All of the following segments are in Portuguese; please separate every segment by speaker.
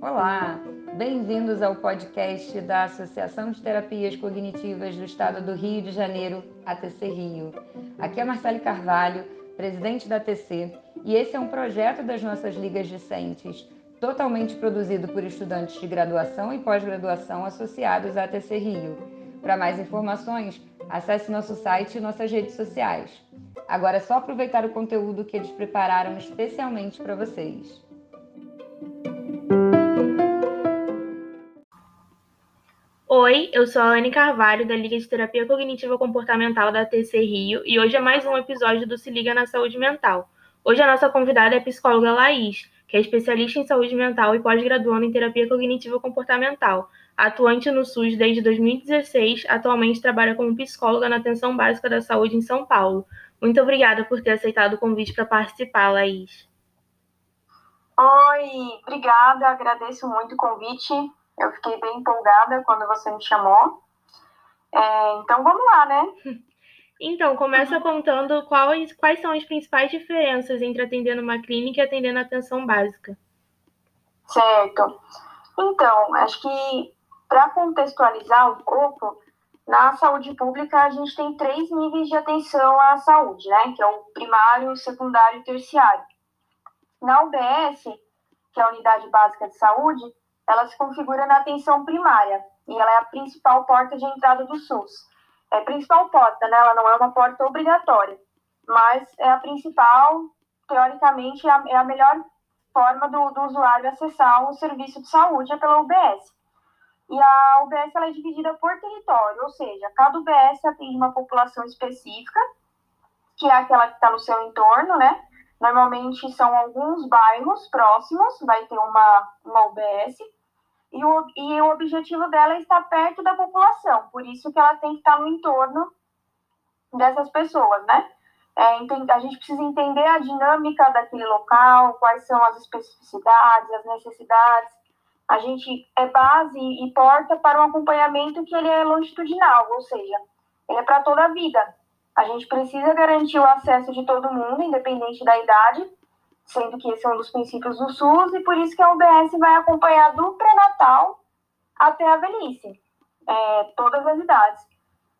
Speaker 1: Olá, bem-vindos ao podcast da Associação de Terapias Cognitivas do Estado do Rio de Janeiro, ATC Rio. Aqui é Marcele Carvalho, presidente da ATC, e esse é um projeto das nossas ligas discentes, totalmente produzido por estudantes de graduação e pós-graduação associados à ATC Rio. Para mais informações, acesse nosso site e nossas redes sociais. Agora é só aproveitar o conteúdo que eles prepararam especialmente para vocês.
Speaker 2: Oi, eu sou a Anne Carvalho, da Liga de Terapia Cognitiva Comportamental da TC Rio, e hoje é mais um episódio do Se Liga na Saúde Mental. Hoje a nossa convidada é a psicóloga Laís, que é especialista em saúde mental e pós-graduando em terapia cognitiva comportamental, atuante no SUS desde 2016, atualmente trabalha como psicóloga na atenção básica da saúde em São Paulo. Muito obrigada por ter aceitado o convite para participar, Laís.
Speaker 3: Oi, obrigada, agradeço muito o convite. Eu fiquei bem empolgada quando você me chamou. É, então vamos lá, né?
Speaker 2: Então, começa contando quais, quais são as principais diferenças entre atender numa clínica e atender na atenção básica.
Speaker 3: Certo. Então, acho que para contextualizar um pouco, na saúde pública a gente tem três níveis de atenção à saúde, né? Que é o primário, o secundário e o terciário. Na UBS, que é a Unidade Básica de Saúde, ela se configura na atenção primária e ela é a principal porta de entrada do SUS. É a principal porta, né? Ela não é uma porta obrigatória, mas é a principal, teoricamente, é a, é melhor forma do, do, usuário acessar o serviço de saúde é pela UBS. E a UBS ela é dividida por território, ou seja, cada UBS atende uma população específica, que é aquela que está no seu entorno, né? Normalmente são alguns bairros próximos, vai ter uma, uma UBS, e o, e o objetivo dela é estar perto da população, por isso que ela tem que estar no entorno dessas pessoas, né? É, a gente precisa entender a dinâmica daquele local, quais são as especificidades, as necessidades. A gente é base e porta para um acompanhamento que ele é longitudinal, ou seja, ele é para toda a vida. A gente precisa garantir o acesso de todo mundo, independente da idade, sendo que esse é um dos princípios do SUS, e por isso que a UBS vai acompanhar do pré-natal até a velhice, é, todas as idades.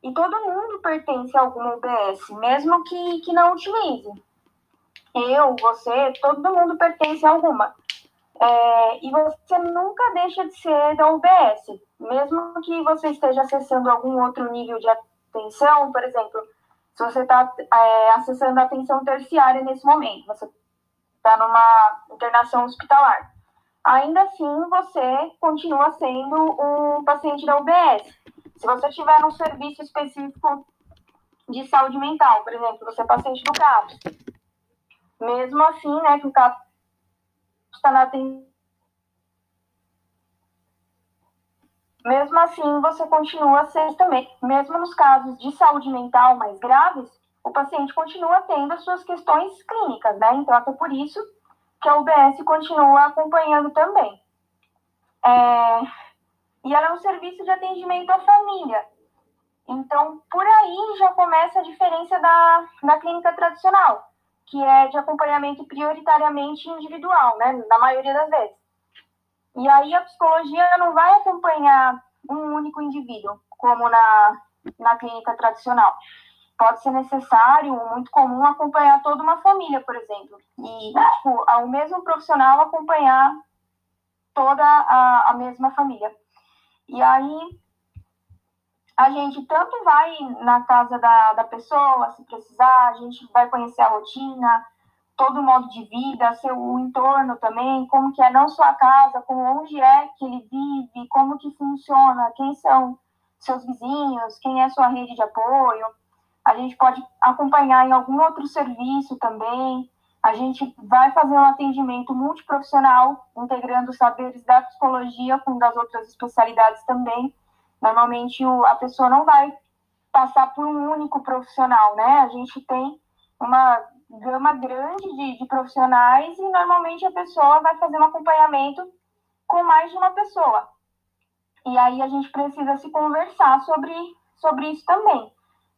Speaker 3: E todo mundo pertence a alguma UBS, mesmo que, que não utilize. Eu, você, todo mundo pertence a alguma. É, e você nunca deixa de ser da UBS, mesmo que você esteja acessando algum outro nível de atenção, por exemplo, se você está é, acessando a atenção terciária nesse momento, você está numa internação hospitalar. Ainda assim, você continua sendo um paciente da UBS. Se você tiver um serviço específico de saúde mental, por exemplo, você é paciente do CAPS, mesmo assim, né, que o CAPS está na Mesmo assim, você continua sendo também, mesmo nos casos de saúde mental mais graves, o paciente continua tendo as suas questões clínicas, né? Então, até por isso que a UBS continua acompanhando também. É... E ela é um serviço de atendimento à família. Então, por aí já começa a diferença da, da clínica tradicional, que é de acompanhamento prioritariamente individual, né? Na maioria das vezes. E aí a psicologia não vai acompanhar um único indivíduo, como na, na clínica tradicional pode ser necessário, muito comum, acompanhar toda uma família, por exemplo. E, tipo, mesmo profissional acompanhar toda a, a mesma família. E aí, a gente tanto vai na casa da, da pessoa, se precisar, a gente vai conhecer a rotina, todo o modo de vida, seu entorno também, como que é não só a casa, como onde é que ele vive, como que funciona, quem são seus vizinhos, quem é sua rede de apoio a gente pode acompanhar em algum outro serviço também. A gente vai fazer um atendimento multiprofissional, integrando saberes da psicologia com das outras especialidades também. Normalmente a pessoa não vai passar por um único profissional, né? A gente tem uma gama grande de, de profissionais e normalmente a pessoa vai fazer um acompanhamento com mais de uma pessoa. E aí a gente precisa se conversar sobre, sobre isso também.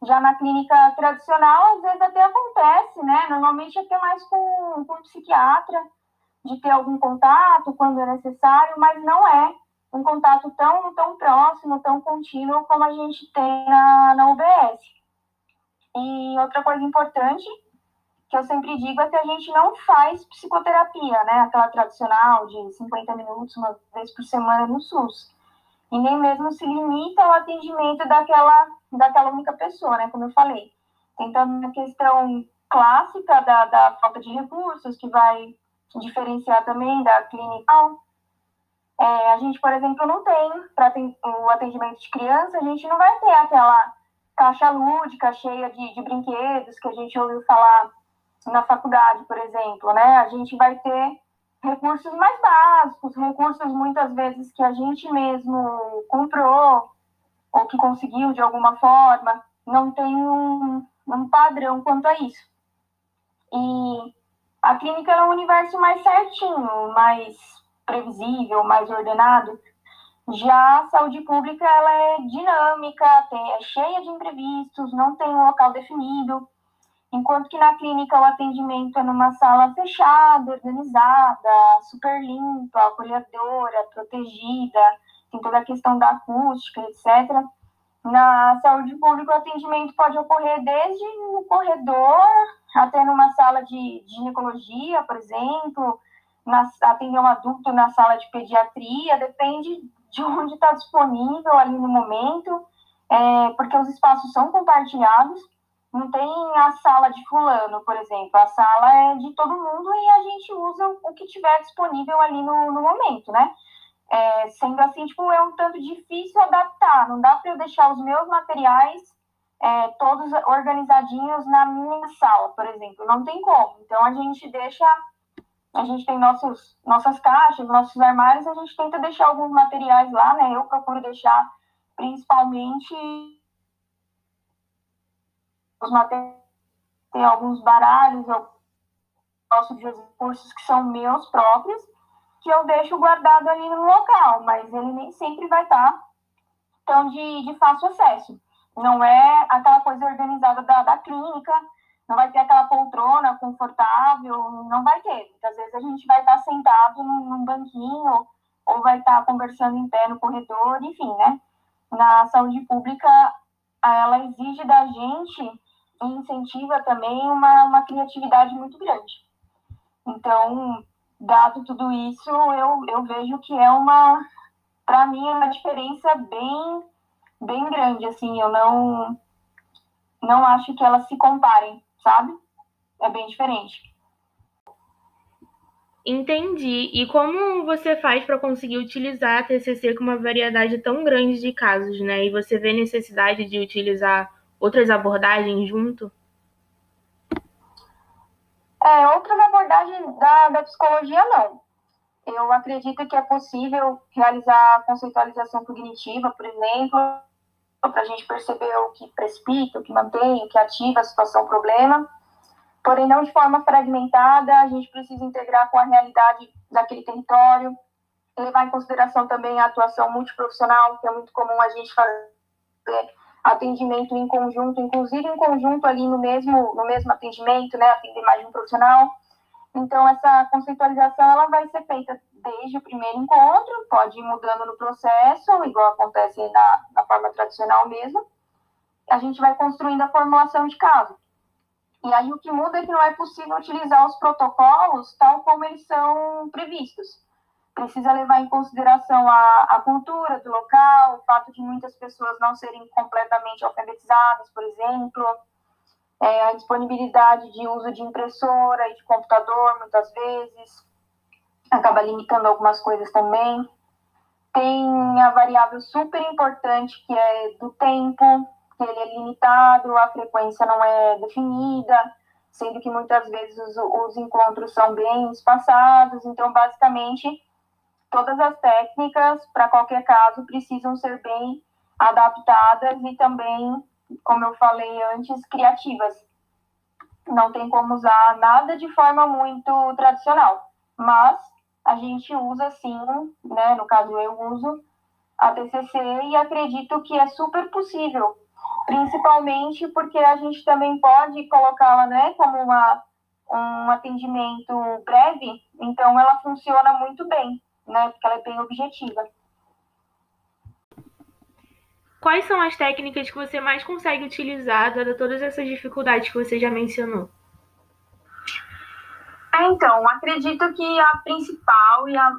Speaker 3: Já na clínica tradicional, às vezes até acontece, né? Normalmente é ter mais com, com um psiquiatra, de ter algum contato quando é necessário, mas não é um contato tão, tão próximo, tão contínuo como a gente tem na, na UBS. E outra coisa importante que eu sempre digo é que a gente não faz psicoterapia, né? Aquela tradicional de 50 minutos, uma vez por semana no SUS. E nem mesmo se limita ao atendimento daquela, daquela única pessoa, né? Como eu falei. Tem também a questão clássica da, da falta de recursos, que vai diferenciar também da clínica. É, a gente, por exemplo, não tem, para o atendimento de criança, a gente não vai ter aquela caixa lúdica cheia de, de brinquedos que a gente ouviu falar na faculdade, por exemplo, né? A gente vai ter recursos mais básicos, recursos muitas vezes que a gente mesmo comprou ou que conseguiu de alguma forma, não tem um, um padrão quanto a isso. E a clínica é um universo mais certinho, mais previsível, mais ordenado. Já a saúde pública ela é dinâmica, é cheia de imprevistos, não tem um local definido. Enquanto que na clínica o atendimento é numa sala fechada, organizada, super limpa, acolhedora, protegida, tem toda a questão da acústica, etc. Na saúde pública o atendimento pode ocorrer desde no corredor até numa sala de, de ginecologia, por exemplo, na, atender um adulto na sala de pediatria, depende de onde está disponível ali no momento, é, porque os espaços são compartilhados não tem a sala de fulano, por exemplo. A sala é de todo mundo e a gente usa o que tiver disponível ali no, no momento, né? É, sendo assim, tipo, é um tanto difícil adaptar. Não dá para eu deixar os meus materiais é, todos organizadinhos na minha sala, por exemplo. Não tem como. Então, a gente deixa... A gente tem nossos, nossas caixas, nossos armários, a gente tenta deixar alguns materiais lá, né? Eu procuro deixar principalmente os materiais, tem alguns baralhos, eu gosto de recursos que são meus próprios, que eu deixo guardado ali no local, mas ele nem sempre vai estar tão de, de fácil acesso. Não é aquela coisa organizada da, da clínica, não vai ter aquela poltrona confortável, não vai ter. Muitas vezes a gente vai estar sentado num, num banquinho ou vai estar conversando em pé no corredor, enfim, né? Na saúde pública, ela exige da gente incentiva também uma, uma criatividade muito grande. Então, dado tudo isso, eu, eu vejo que é uma, para mim, é uma diferença bem, bem grande, assim, eu não, não acho que elas se comparem, sabe? É bem diferente.
Speaker 2: Entendi. E como você faz para conseguir utilizar a TCC com uma variedade tão grande de casos, né? E você vê necessidade de utilizar outras abordagens junto?
Speaker 3: É, outras abordagens da, da psicologia, não. Eu acredito que é possível realizar conceitualização cognitiva, por exemplo, para a gente perceber o que precipita, o que mantém, o que ativa a situação problema. Porém, não de forma fragmentada, a gente precisa integrar com a realidade daquele território, levar em consideração também a atuação multiprofissional, que é muito comum a gente fazer atendimento em conjunto, inclusive em conjunto ali no mesmo, no mesmo atendimento, né, atender mais de um profissional. Então, essa conceitualização, ela vai ser feita desde o primeiro encontro, pode ir mudando no processo, igual acontece na, na forma tradicional mesmo. A gente vai construindo a formulação de caso. E aí, o que muda é que não é possível utilizar os protocolos tal como eles são previstos precisa levar em consideração a, a cultura do local, o fato de muitas pessoas não serem completamente alfabetizadas, por exemplo, é, a disponibilidade de uso de impressora e de computador, muitas vezes, acaba limitando algumas coisas também. Tem a variável super importante que é do tempo, que ele é limitado, a frequência não é definida, sendo que muitas vezes os, os encontros são bem espaçados, então, basicamente, todas as técnicas, para qualquer caso, precisam ser bem adaptadas e também, como eu falei antes, criativas. Não tem como usar nada de forma muito tradicional, mas a gente usa sim, né, no caso eu uso a TCC e acredito que é super possível principalmente porque a gente também pode colocá-la né, como uma, um atendimento breve, então ela funciona muito bem, né, porque ela é bem objetiva.
Speaker 2: Quais são as técnicas que você mais consegue utilizar, dada todas essas dificuldades que você já mencionou?
Speaker 3: É, então, acredito que a principal e a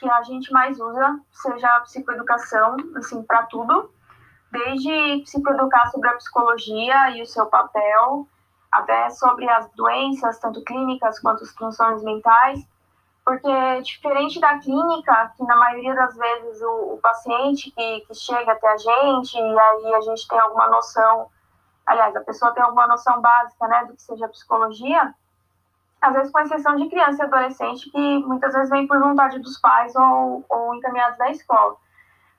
Speaker 3: que a gente mais usa seja a psicoeducação, assim, para tudo, desde psicoeducar sobre a psicologia e o seu papel, até sobre as doenças, tanto clínicas quanto as transtornos mentais, porque diferente da clínica, que na maioria das vezes o, o paciente que, que chega até a gente, e aí a gente tem alguma noção, aliás, a pessoa tem alguma noção básica, né, do que seja psicologia, às vezes com exceção de criança e adolescente, que muitas vezes vem por vontade dos pais ou, ou encaminhados da escola.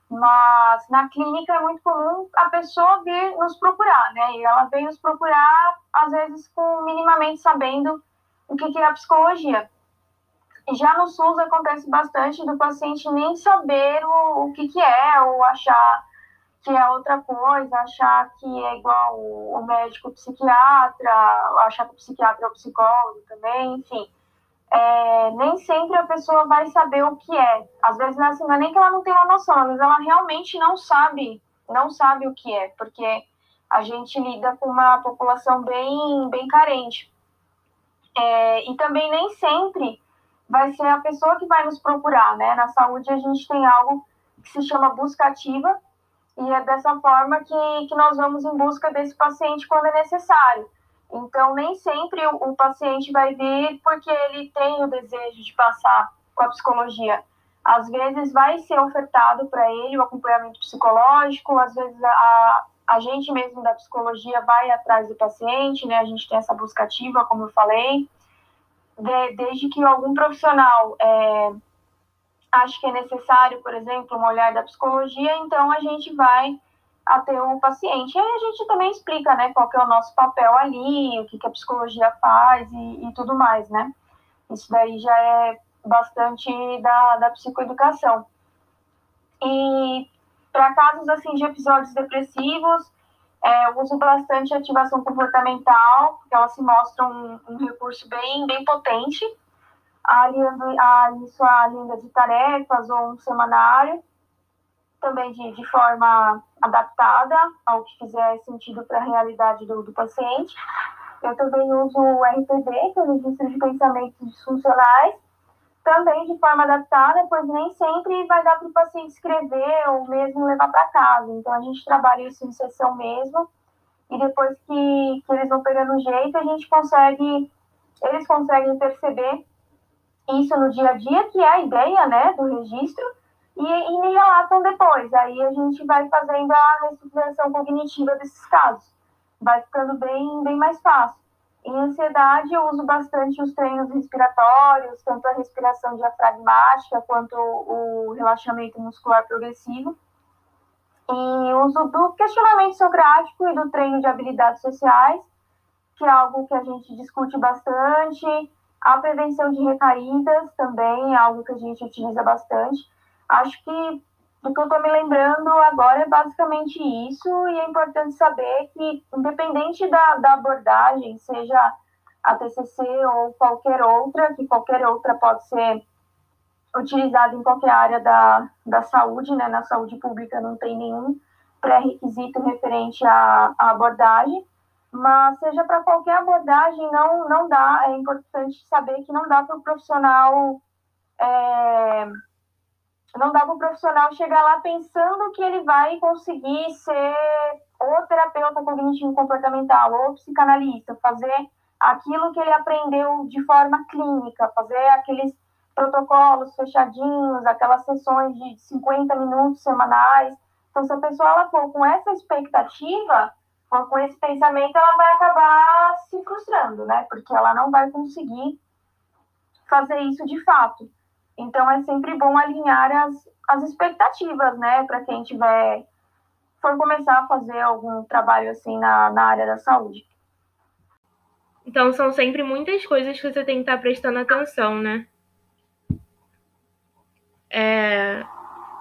Speaker 3: Mas na clínica é muito comum a pessoa vir nos procurar, né? E ela vem nos procurar, às vezes, com minimamente sabendo o que, que é a psicologia. Já no SUS acontece bastante do paciente nem saber o, o que, que é, ou achar que é outra coisa, achar que é igual o médico psiquiatra, achar que o psiquiatra é o psicólogo também, enfim. É, nem sempre a pessoa vai saber o que é. Às vezes assim, não é nem que ela não tem uma noção, vezes ela realmente não sabe, não sabe o que é, porque a gente lida com uma população bem, bem carente. É, e também nem sempre vai ser a pessoa que vai nos procurar, né? Na saúde a gente tem algo que se chama busca ativa, e é dessa forma que, que nós vamos em busca desse paciente quando é necessário. Então, nem sempre o, o paciente vai vir porque ele tem o desejo de passar com a psicologia. Às vezes vai ser ofertado para ele o acompanhamento psicológico, às vezes a, a gente mesmo da psicologia vai atrás do paciente, né? A gente tem essa busca ativa, como eu falei. De, desde que algum profissional é, acho que é necessário, por exemplo, um olhar da psicologia, então a gente vai até o paciente. E aí a gente também explica, né, qual que é o nosso papel ali, o que, que a psicologia faz e, e tudo mais, né? Isso daí já é bastante da, da psicoeducação. E para casos, assim, de episódios depressivos, é, eu uso bastante ativação comportamental, porque ela se mostra um, um recurso bem, bem potente aliando a isso a linha de tarefas ou um semanário, também de, de forma adaptada ao que fizer sentido para a realidade do, do paciente. Eu também uso o RPD, que é o Registro de Pensamentos Disfuncionais, também de forma adaptada, pois nem sempre vai dar para o paciente escrever ou mesmo levar para casa. Então, a gente trabalha isso em sessão mesmo, e depois que, que eles vão pegando jeito, a gente consegue, eles conseguem perceber isso no dia a dia, que é a ideia né, do registro, e, e me relatam depois. Aí a gente vai fazendo a reestruturação cognitiva desses casos. Vai ficando bem, bem mais fácil. Em ansiedade, eu uso bastante os treinos respiratórios, tanto a respiração diafragmática quanto o relaxamento muscular progressivo. E uso do questionamento socrático e do treino de habilidades sociais, que é algo que a gente discute bastante, a prevenção de recaídas também é algo que a gente utiliza bastante. Acho que do que eu estou me lembrando agora é basicamente isso, e é importante saber que, independente da, da abordagem, seja a TCC ou qualquer outra, que qualquer outra pode ser utilizada em qualquer área da, da saúde, né? Na saúde pública não tem nenhum pré-requisito referente à, à abordagem, mas seja para qualquer abordagem, não, não dá, é importante saber que não dá para o profissional, é, não dá para o profissional chegar lá pensando que ele vai conseguir ser ou terapeuta cognitivo comportamental ou psicanalista, fazer aquilo que ele aprendeu de forma clínica, fazer aqueles protocolos fechadinhos, aquelas sessões de 50 minutos semanais. Então, se a pessoa ela for com essa expectativa, com esse pensamento, ela vai acabar se frustrando, né? Porque ela não vai conseguir fazer isso de fato. Então, é sempre bom alinhar as, as expectativas, né? Para quem tiver, for começar a fazer algum trabalho assim na, na área da saúde.
Speaker 2: Então, são sempre muitas coisas que você tem que estar prestando atenção, né? É...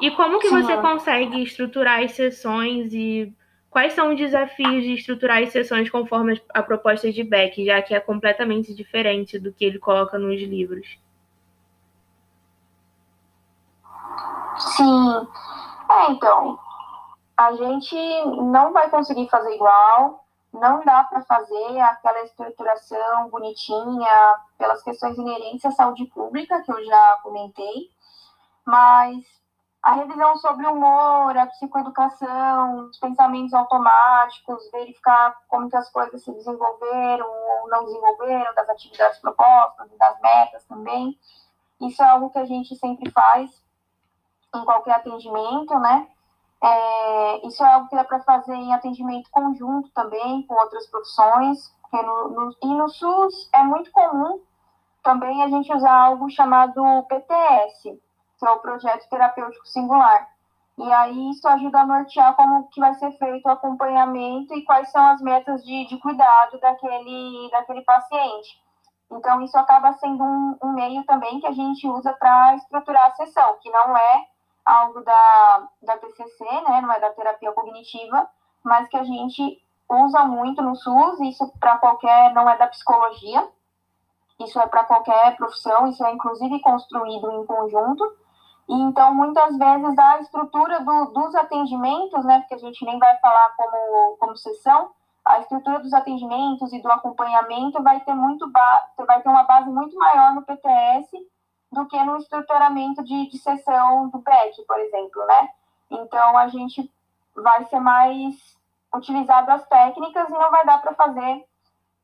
Speaker 2: E como que você consegue estruturar as sessões e Quais são os desafios de estruturar as sessões conforme a proposta de Beck, já que é completamente diferente do que ele coloca nos livros?
Speaker 3: Sim. É, então, a gente não vai conseguir fazer igual, não dá para fazer aquela estruturação bonitinha pelas questões inerentes à saúde pública, que eu já comentei, mas a revisão sobre o humor, a psicoeducação, os pensamentos automáticos, verificar como que as coisas se desenvolveram ou não desenvolveram, das atividades propostas, das metas também. Isso é algo que a gente sempre faz em qualquer atendimento, né? É, isso é algo que dá para fazer em atendimento conjunto também com outras profissões. No, no, e no SUS é muito comum também a gente usar algo chamado PTS, que é o Projeto Terapêutico Singular. E aí isso ajuda a nortear como que vai ser feito o acompanhamento e quais são as metas de, de cuidado daquele, daquele paciente. Então, isso acaba sendo um, um meio também que a gente usa para estruturar a sessão, que não é algo da, da TCC, né, não é da terapia cognitiva, mas que a gente usa muito no SUS, isso para qualquer, não é da psicologia, isso é para qualquer profissão, isso é inclusive construído em conjunto, então muitas vezes a estrutura do, dos atendimentos, né, porque a gente nem vai falar como, como sessão, a estrutura dos atendimentos e do acompanhamento vai ter muito vai ter uma base muito maior no PTS do que no estruturamento de, de sessão do PEC, por exemplo, né? Então, a gente vai ser mais utilizado as técnicas e não vai dar para fazer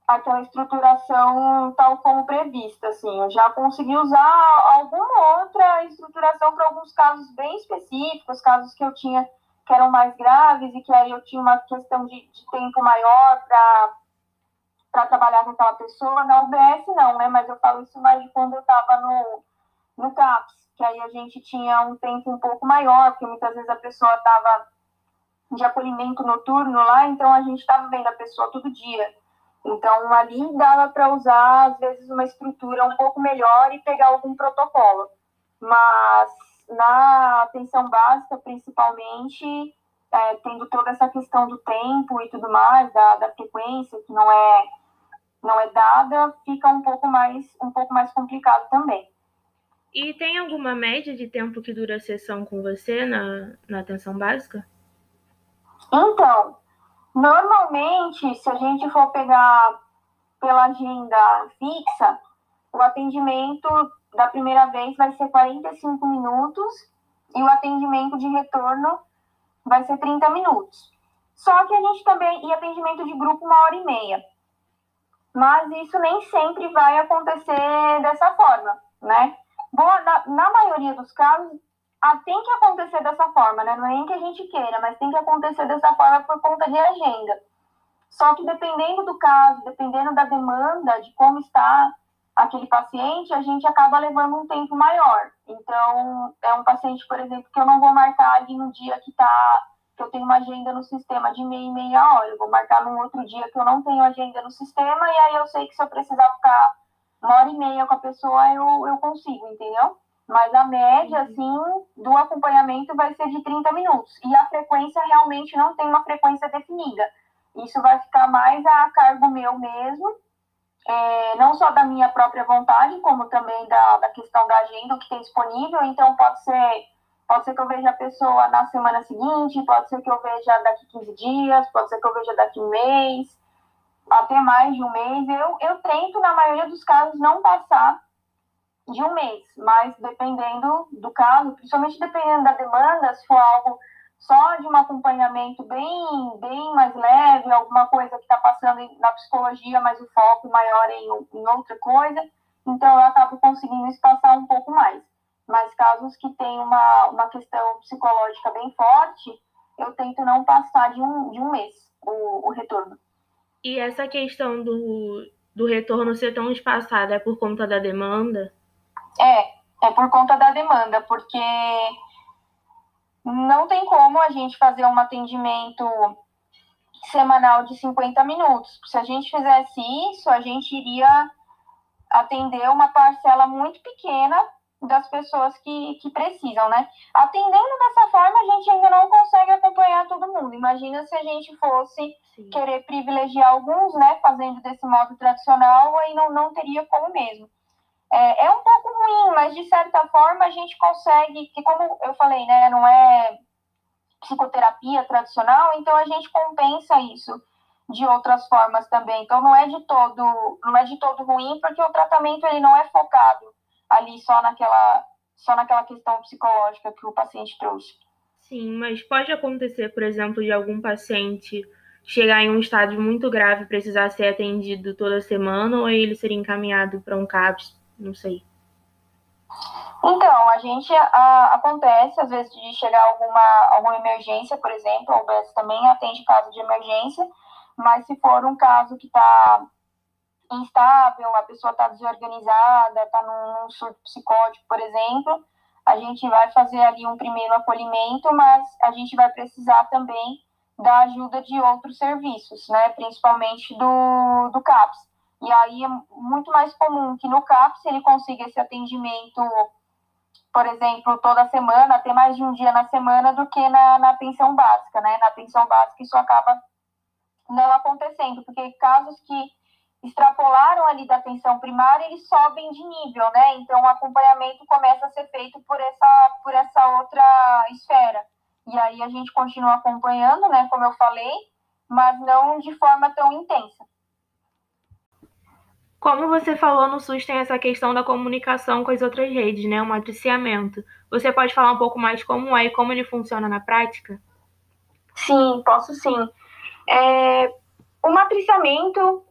Speaker 3: aquela estruturação tal como prevista, assim. Eu já consegui usar alguma outra estruturação para alguns casos bem específicos, casos que eu tinha que eram mais graves e que aí eu tinha uma questão de, de tempo maior para trabalhar com aquela pessoa. Na UBS não, né? Mas eu falo isso mais de quando eu estava no, no CAPS, que aí a gente tinha um tempo um pouco maior, porque muitas vezes a pessoa estava de acolhimento noturno lá, então a gente estava vendo a pessoa todo dia. Então, ali dava para usar, às vezes, uma estrutura um pouco melhor e pegar algum protocolo. Mas na atenção básica, principalmente, é, tendo toda essa questão do tempo e tudo mais, da, da frequência, que não é, não é dada, fica um pouco mais, um pouco mais complicado também.
Speaker 2: E tem alguma média de tempo que dura a sessão com você na, na atenção básica?
Speaker 3: Então, normalmente, se a gente for pegar pela agenda fixa, o atendimento da primeira vez vai ser 45 minutos e o atendimento de retorno vai ser 30 minutos. Só que a gente também, e atendimento de grupo, uma hora e meia. Mas isso nem sempre vai acontecer dessa forma, né? boa, na, na maioria dos casos, ah, tem que acontecer dessa forma, né? Não é nem que a gente queira, mas tem que acontecer dessa forma por conta de agenda. Só que dependendo do caso, dependendo da demanda, de como está aquele paciente, a gente acaba levando um tempo maior. Então, é um paciente, por exemplo, que eu não vou marcar ali no dia que tá, que eu tenho uma agenda no sistema de meia e meia hora. Eu vou marcar num outro dia que eu não tenho agenda no sistema, e aí eu sei que se eu precisar ficar uma hora e meia com a pessoa eu, eu consigo, entendeu? Mas a média, assim, do acompanhamento vai ser de 30 minutos. E a frequência realmente não tem uma frequência definida. Isso vai ficar mais a cargo meu mesmo, é, não só da minha própria vontade, como também da, da questão da agenda que tem disponível. Então, pode ser, pode ser que eu veja a pessoa na semana seguinte, pode ser que eu veja daqui 15 dias, pode ser que eu veja daqui um mês até mais de um mês. Eu, eu tento, na maioria dos casos, não passar de um mês, mas dependendo do caso, principalmente dependendo da demanda, se for algo só de um acompanhamento bem, bem mais leve, alguma coisa que está passando na psicologia, mas o foco maior em, em outra coisa, então eu acabo conseguindo espaçar um pouco mais. Mas casos que tem uma, uma questão psicológica bem forte, eu tento não passar de um, de um mês o, o retorno.
Speaker 2: E essa questão do, do retorno ser tão espaçado é por conta da demanda?
Speaker 3: É, é por conta da demanda, porque não tem como a gente fazer um atendimento semanal de 50 minutos. Se a gente fizesse isso, a gente iria atender uma parcela muito pequena das pessoas que, que precisam, né? Atendendo dessa forma, a gente ainda não consegue acompanhar todo mundo. Imagina se a gente fosse Sim. querer privilegiar alguns, né, fazendo desse modo tradicional, aí não, não teria como mesmo. É, é um pouco ruim, mas de certa forma a gente consegue, que como eu falei, né, não é psicoterapia tradicional, então a gente compensa isso de outras formas também. Então não é de todo, não é de todo ruim, porque o tratamento ele não é focado ali só naquela só naquela questão psicológica que o paciente trouxe.
Speaker 2: Sim, mas pode acontecer, por exemplo, de algum paciente chegar em um estágio muito grave e precisar ser atendido toda semana ou ele ser encaminhado para um CAPS, não sei.
Speaker 3: Então, a gente a, acontece, às vezes, de chegar alguma, alguma emergência, por exemplo, a UBS também atende caso de emergência, mas se for um caso que está instável, a pessoa está desorganizada, está num, surto psicótico, por exemplo, a gente vai fazer ali um primeiro acolhimento, mas a gente vai precisar também da ajuda de outros serviços, né, principalmente do, do CAPS. E aí é muito mais comum que no CAPS ele consiga esse atendimento, por exemplo, toda semana, até mais de um dia na semana, do que na, na atenção básica, né? Na atenção básica isso acaba não acontecendo, porque casos que extrapolaram ali da atenção primária, eles sobem de nível, né? Então o acompanhamento começa a ser feito por essa, por essa outra esfera. E aí a gente continua acompanhando, né, como eu falei, mas não de forma tão intensa.
Speaker 2: Como você falou, no SUS tem essa questão da comunicação com as outras redes, né? O matriciamento. Você pode falar um pouco mais como é e como ele funciona na prática?
Speaker 3: Sim, posso sim. É, o matriciamento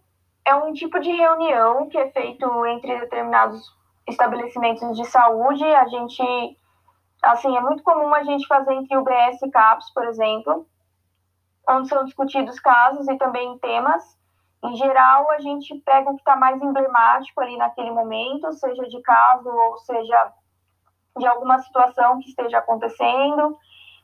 Speaker 3: é um tipo de reunião que é feito entre determinados estabelecimentos de saúde. A gente, assim, é muito comum a gente fazer entre UBS e CAPS, por exemplo, onde são discutidos casos e também temas. Em geral, a gente pega o que está mais emblemático ali naquele momento, seja de caso ou seja de alguma situação que esteja acontecendo,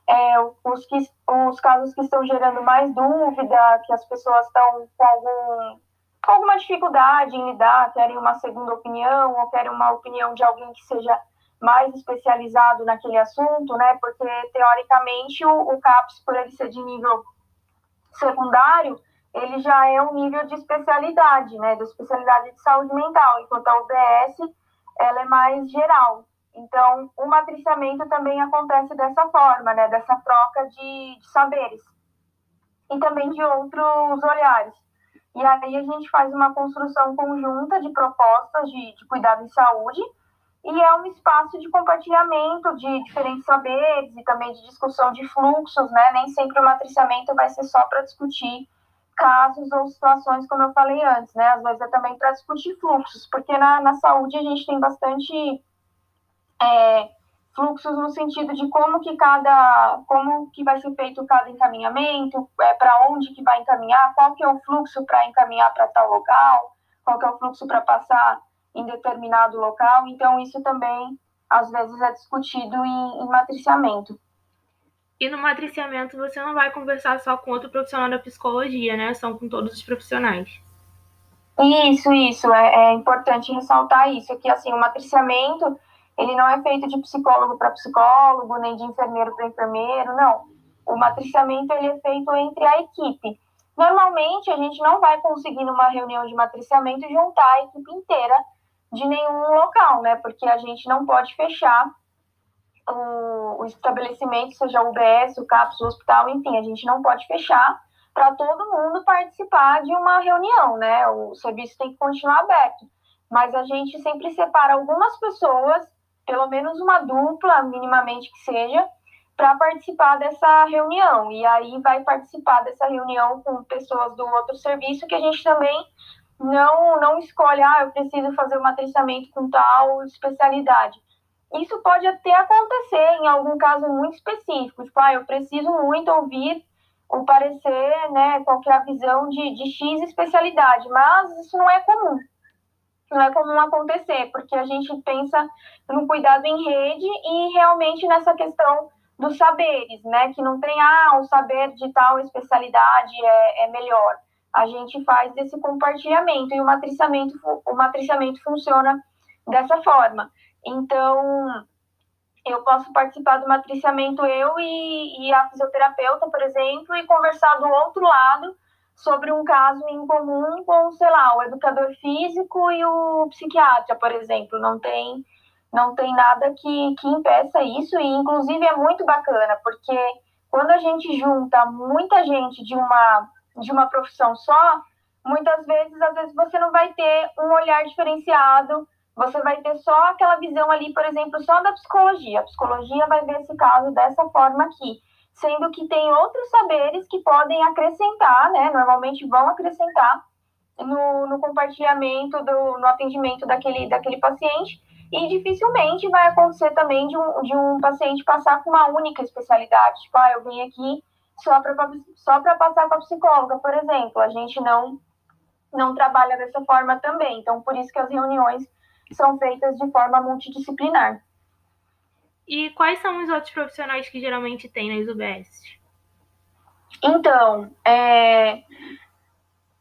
Speaker 3: é, os, que, os casos que estão gerando mais dúvida, que as pessoas estão com algum com alguma dificuldade em lidar, querem uma segunda opinião ou querem uma opinião de alguém que seja mais especializado naquele assunto, né? Porque teoricamente o, o CAPS, por ele ser de nível secundário, ele já é um nível de especialidade, né? De especialidade de saúde mental, enquanto a UBS ela é mais geral. Então, o matriciamento também acontece dessa forma, né? Dessa troca de, de saberes e também de outros olhares. E aí a gente faz uma construção conjunta de propostas de, de cuidado em saúde e é um espaço de compartilhamento de diferentes saberes e também de discussão de fluxos, né? Nem sempre o matriciamento vai ser só para discutir casos ou situações, como eu falei antes, né? Às vezes é também para discutir fluxos, porque na, na saúde a gente tem bastante é, fluxos no sentido de como que cada, como que vai ser feito cada encaminhamento, é, para onde que vai encaminhar, qual que é o fluxo para encaminhar para tal local, qual que é o fluxo para passar em determinado local. Então isso também às vezes é discutido em, em matriciamento.
Speaker 2: E no matriciamento você não vai conversar só com outro profissional da psicologia, né? São com todos os profissionais.
Speaker 3: Isso, isso. É, é importante ressaltar isso, que assim, o matriciamento ele não é feito de psicólogo para psicólogo, nem de enfermeiro para enfermeiro, não. O matriciamento ele é feito entre a equipe. Normalmente, a gente não vai conseguir, numa reunião de matriciamento, juntar a equipe inteira de nenhum local, né? Porque a gente não pode fechar o, o estabelecimento, seja o UBS, o CAPS, o hospital, enfim, a gente não pode fechar para todo mundo participar de uma reunião, né? O serviço tem que continuar aberto. Mas a gente sempre separa algumas pessoas pelo menos uma dupla, minimamente que seja, para participar dessa reunião. E aí vai participar dessa reunião com pessoas do outro serviço que a gente também não, não escolhe, ah, eu preciso fazer um matriciamento com tal especialidade. Isso pode até acontecer em algum caso muito específico, tipo, ah, eu preciso muito ouvir o parecer, né, qual é visão de, de X especialidade, mas isso não é comum não é comum acontecer, porque a gente pensa no cuidado em rede e realmente nessa questão dos saberes, né? Que não tem, ah, o saber de tal especialidade é, é melhor. A gente faz esse compartilhamento e o matriciamento, o matriciamento funciona dessa forma. Então, eu posso participar do matriciamento, eu e, e a fisioterapeuta, por exemplo, e conversar do outro lado sobre um caso em comum com, sei lá, o educador físico e o psiquiatra, por exemplo. Não tem, não tem nada que, que impeça isso, e inclusive é muito bacana, porque quando a gente junta muita gente de uma, de uma profissão só, muitas vezes, às vezes, você não vai ter um olhar diferenciado você vai ter só aquela visão ali, por exemplo, só da psicologia. A psicologia vai ver esse caso dessa forma aqui, sendo que tem outros saberes que podem acrescentar, né? Normalmente vão acrescentar no, no compartilhamento, do, no atendimento daquele, daquele paciente. E dificilmente vai acontecer também de um, de um paciente passar com uma única especialidade. Tipo, ah, eu vim aqui só para só passar com a psicóloga, por exemplo. A gente não, não trabalha dessa forma também. Então, por isso que as reuniões são feitas de forma multidisciplinar.
Speaker 2: E quais são os outros profissionais que geralmente tem nas UBS?
Speaker 3: Então, é,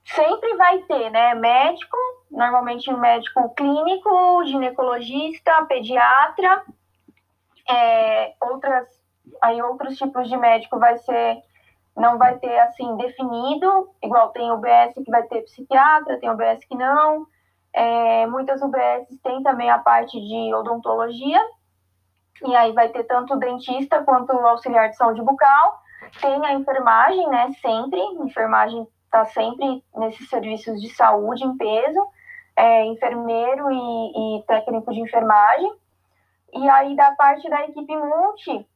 Speaker 3: sempre vai ter, né, médico, normalmente um médico clínico, ginecologista, pediatra, é, outras, aí outros tipos de médico vai ser, não vai ter assim definido, igual tem UBS que vai ter psiquiatra, tem UBS que não, é, muitas UBS têm também a parte de odontologia, e aí vai ter tanto dentista quanto auxiliar de saúde bucal. Tem a enfermagem, né? Sempre, enfermagem está sempre nesses serviços de saúde em peso, é, enfermeiro e, e, técnico de enfermagem. E aí, da parte da equipe multi,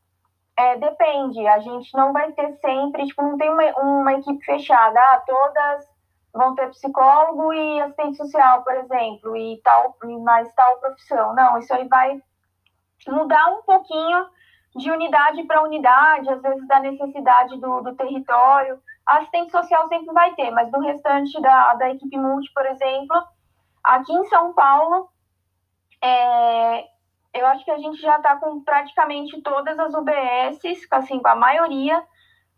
Speaker 3: é, depende, a gente não vai ter sempre, tipo, não tem uma, uma equipe fechada, ah, todas vão ter psicólogo e assistente social, por exemplo, e tal, e mais tal profissão. Não, isso aí vai mudar um pouquinho de unidade para unidade, às vezes da necessidade do, do território. A assistente social sempre vai ter, mas do restante da, da equipe multi, por exemplo, aqui em São Paulo, é, eu acho que a gente já está com praticamente todas as UBSs, assim, com a maioria,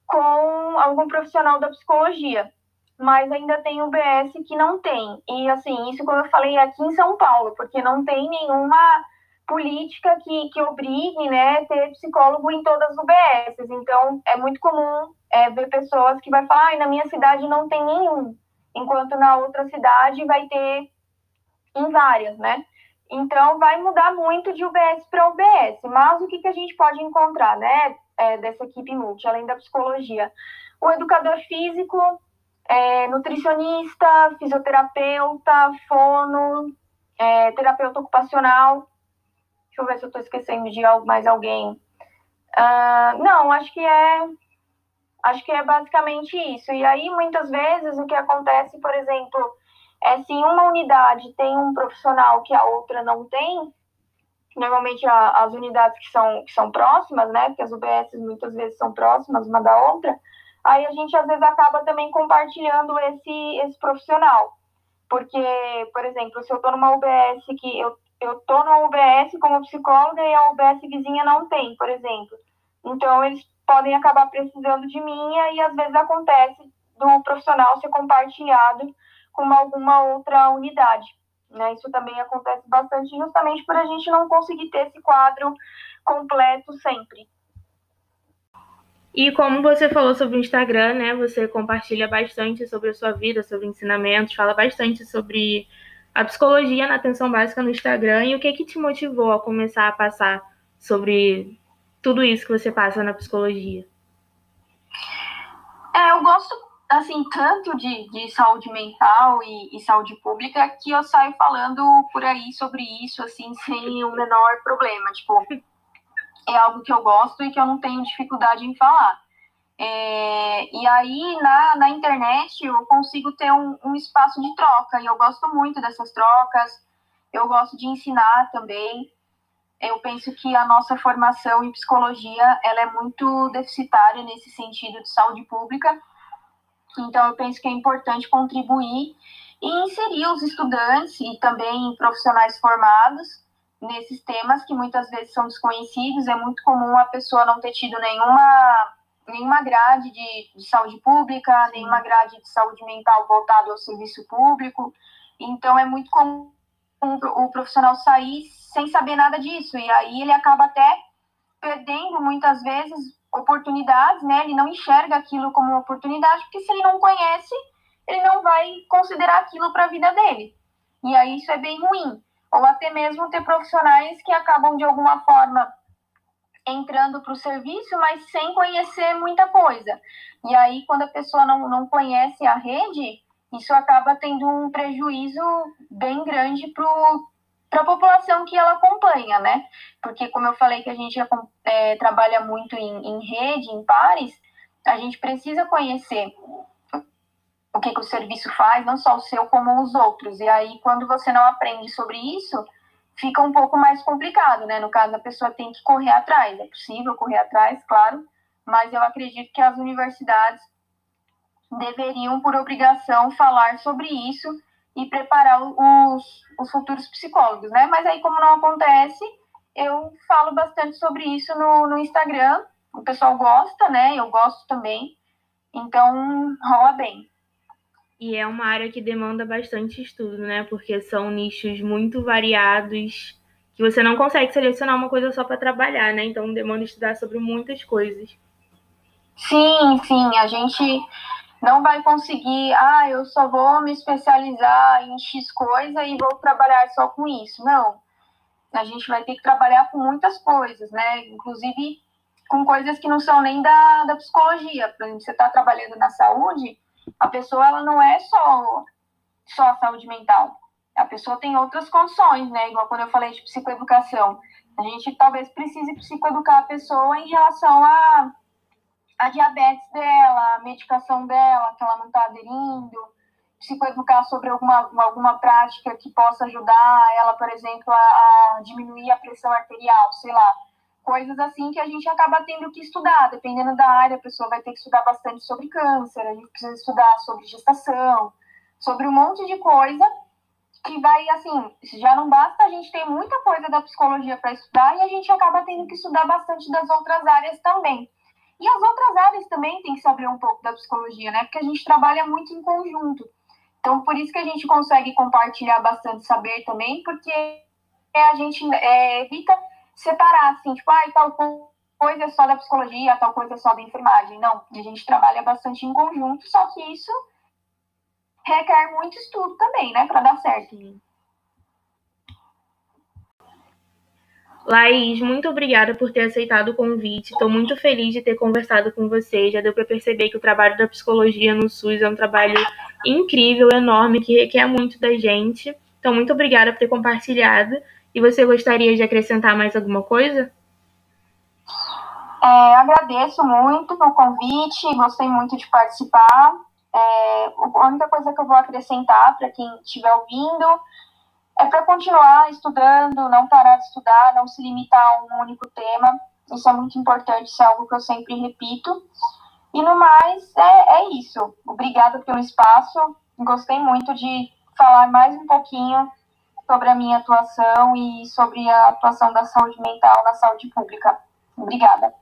Speaker 3: com algum profissional da psicologia mas ainda tem UBS que não tem. E assim, isso como eu falei aqui em São Paulo, porque não tem nenhuma política que, que obrigue, né, ter psicólogo em todas as UBSs. Então, é muito comum é, ver pessoas que vai falar, ah, na minha cidade não tem nenhum, enquanto na outra cidade vai ter em várias, né? Então, vai mudar muito de UBS para UBS. Mas o que, que a gente pode encontrar, né, é, dessa equipe multi, além da psicologia? O educador físico, é, nutricionista, fisioterapeuta, fono, é, terapeuta ocupacional. Deixa eu ver se eu estou esquecendo de mais alguém. Uh, não, acho que é acho que é basicamente isso. E aí, muitas vezes, o que acontece, por exemplo, é se uma unidade tem um profissional que a outra não tem, normalmente a, as unidades que são, que são próximas, né, porque as UBS muitas vezes são próximas uma da outra, aí a gente às vezes acaba também compartilhando esse, esse profissional. Porque, por exemplo, se eu estou numa UBS que eu eu tô numa UBS como psicóloga e a UBS vizinha não tem, por exemplo. Então eles podem acabar precisando de mim e às vezes acontece do profissional ser compartilhado com alguma outra unidade. Né? Isso também acontece bastante justamente por a gente não conseguir ter esse quadro completo sempre.
Speaker 2: E como você falou sobre o Instagram, né? Você compartilha bastante sobre a sua vida, sobre ensinamentos, fala bastante sobre a psicologia na atenção básica no Instagram. E o que que te motivou a começar a passar sobre tudo isso que você passa na psicologia?
Speaker 3: É, eu gosto, assim, tanto de, de saúde mental e, e saúde pública que eu saio falando por aí sobre isso, assim, sem o menor problema. Tipo, é algo que eu gosto e que eu não tenho dificuldade em falar. É, e aí, na, na internet, eu consigo ter um, um espaço de troca, e eu gosto muito dessas trocas, eu gosto de ensinar também. Eu penso que a nossa formação em psicologia, ela é muito deficitária nesse sentido de saúde pública, então eu penso que é importante contribuir e inserir os estudantes e também profissionais formados nesses temas que muitas vezes são desconhecidos. É muito comum a pessoa não ter tido nenhuma, nenhuma grade de, de saúde pública, nenhuma grade de saúde mental voltada ao serviço público. Então, é muito comum o profissional sair sem saber nada disso. E aí ele acaba até perdendo muitas vezes oportunidades, né? Ele não enxerga aquilo como uma oportunidade, porque se ele não conhece, ele não vai considerar aquilo para a vida dele. E aí isso é bem ruim. Ou até mesmo ter profissionais que acabam de alguma forma entrando para o serviço, mas sem conhecer muita coisa. E aí, quando a pessoa não, não conhece a rede, isso acaba tendo um prejuízo bem grande para a população que ela acompanha, né? Porque, como eu falei que a gente é, trabalha muito em, em rede, em pares, a gente precisa conhecer o que, que o serviço faz, não só o seu, como os outros. E aí, quando você não aprende sobre isso, fica um pouco mais complicado, né? No caso, a pessoa tem que correr atrás. É possível correr atrás, claro, mas eu acredito que as universidades deveriam, por obrigação, falar sobre isso e preparar os, os futuros psicólogos, né? Mas aí, como não acontece, eu falo bastante sobre isso no, no Instagram. O pessoal gosta, né? Eu gosto também. Então, rola bem.
Speaker 2: E é uma área que demanda bastante estudo, né? Porque são nichos muito variados que você não consegue selecionar uma coisa só para trabalhar, né? Então demanda estudar sobre muitas coisas.
Speaker 3: Sim, sim, a gente não vai conseguir, ah, eu só vou me especializar em X coisa e vou trabalhar só com isso. Não. A gente vai ter que trabalhar com muitas coisas, né? Inclusive com coisas que não são nem da, da psicologia. Por exemplo, você está trabalhando na saúde, a pessoa ela não é só, só saúde mental. A pessoa tem outras condições, né? Igual quando eu falei de psicoeducação. A gente talvez precise psicoeducar a pessoa em relação a, a diabetes dela, a medicação dela, que ela não está aderindo, psicoeducar sobre alguma, alguma prática que possa ajudar ela, por exemplo, a, a diminuir a pressão arterial, sei lá coisas assim que a gente acaba tendo que estudar, dependendo da área, a pessoa vai ter que estudar bastante sobre câncer, a gente precisa estudar sobre gestação, sobre um monte de coisa que vai, assim, já não basta a gente ter muita coisa da psicologia para estudar e a gente acaba tendo que estudar bastante das outras áreas também. E as outras áreas também têm que saber um pouco da psicologia, né? Porque a gente trabalha muito em conjunto. Então, por isso que a gente consegue compartilhar bastante saber também, porque a gente é, evita separar, assim, tipo, ah, tal coisa é só da psicologia, tal coisa é só da enfermagem. Não, a gente trabalha bastante em conjunto, só que isso requer muito estudo também, né, para dar certo.
Speaker 2: Laís, muito obrigada por ter aceitado o convite. Estou muito feliz de ter conversado com você. Já deu para perceber que o trabalho da psicologia no SUS é um trabalho incrível, enorme, que requer muito da gente. Então, muito obrigada por ter compartilhado. E você gostaria de acrescentar mais alguma coisa?
Speaker 3: É, agradeço muito o convite, gostei muito de participar. É, a única coisa que eu vou acrescentar para quem estiver ouvindo é para continuar estudando, não parar de estudar, não se limitar a um único tema. Isso é muito importante, isso é algo que eu sempre repito. E no mais, é, é isso. Obrigada pelo espaço. Gostei muito de falar mais um pouquinho sobre a minha atuação e sobre a atuação da saúde mental na saúde pública. Obrigada.